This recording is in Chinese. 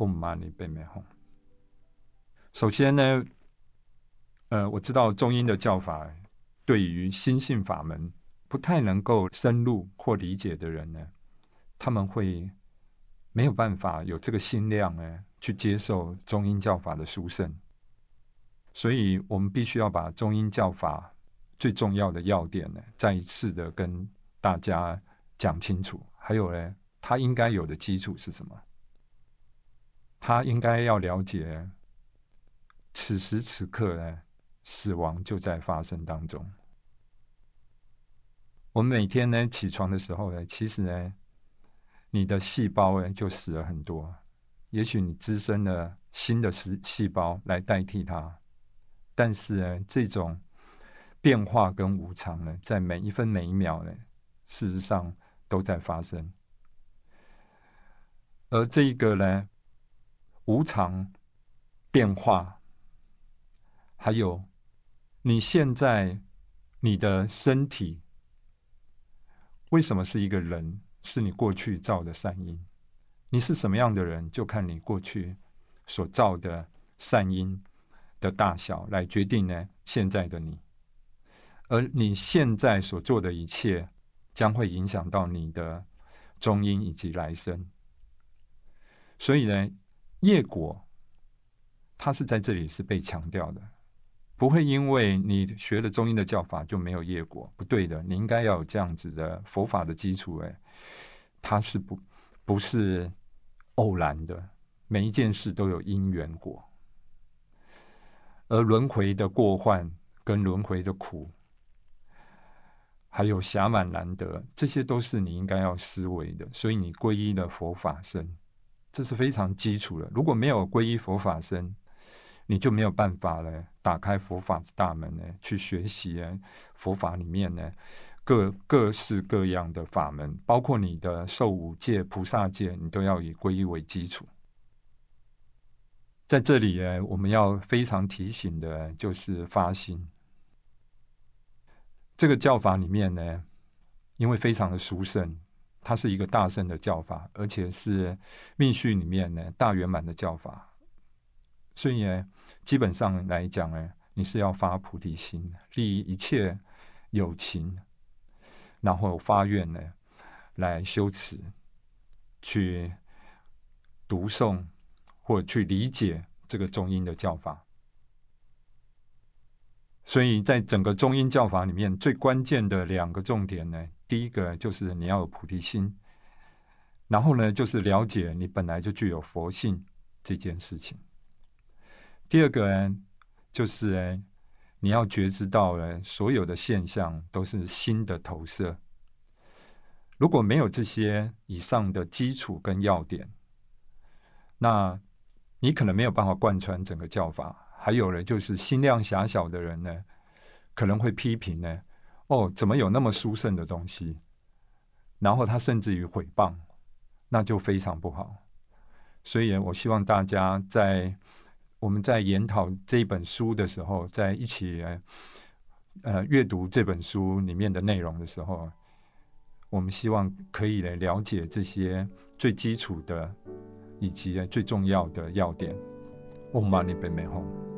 Om Mani p a m e Hum。首先呢，呃，我知道中英的教法对于心性法门不太能够深入或理解的人呢，他们会没有办法有这个心量呢，去接受中英教法的殊胜。所以我们必须要把中英教法最重要的要点呢，再一次的跟大家讲清楚。还有呢，他应该有的基础是什么？他应该要了解，此时此刻呢，死亡就在发生当中。我们每天呢起床的时候呢，其实呢，你的细胞呢就死了很多。也许你滋生了新的细细胞来代替它，但是呢，这种变化跟无常呢，在每一分每一秒呢，事实上都在发生。而这一个呢？无常变化，还有你现在你的身体为什么是一个人？是你过去造的善因。你是什么样的人，就看你过去所造的善因的大小来决定呢？现在的你，而你现在所做的一切，将会影响到你的中因以及来生。所以呢？业果，它是在这里是被强调的，不会因为你学了中医的教法就没有业果，不对的。你应该要有这样子的佛法的基础，哎，它是不不是偶然的，每一件事都有因缘果，而轮回的过患跟轮回的苦，还有暇满难得，这些都是你应该要思维的。所以你皈依的佛法僧。这是非常基础的。如果没有皈依佛法僧，你就没有办法呢，打开佛法的大门呢，去学习佛法里面呢各各式各样的法门，包括你的受五戒、菩萨戒，你都要以皈依为基础。在这里呢，我们要非常提醒的就是发心。这个教法里面呢，因为非常的殊胜。它是一个大圣的教法，而且是命序里面呢大圆满的教法，所以，基本上来讲呢，你是要发菩提心，利益一切有情，然后发愿呢，来修持，去读诵或去理解这个中音的教法。所以在整个中音教法里面，最关键的两个重点呢。第一个就是你要有菩提心，然后呢，就是了解你本来就具有佛性这件事情。第二个呢，就是你要觉知到呢，所有的现象都是心的投射。如果没有这些以上的基础跟要点，那你可能没有办法贯穿整个教法。还有呢，就是心量狭小的人呢，可能会批评呢。哦，怎么有那么殊胜的东西？然后他甚至于毁谤，那就非常不好。所以，我希望大家在我们在研讨这本书的时候，在一起呃阅读这本书里面的内容的时候，我们希望可以来了解这些最基础的以及最重要的要点。Om Mani Padme Hum。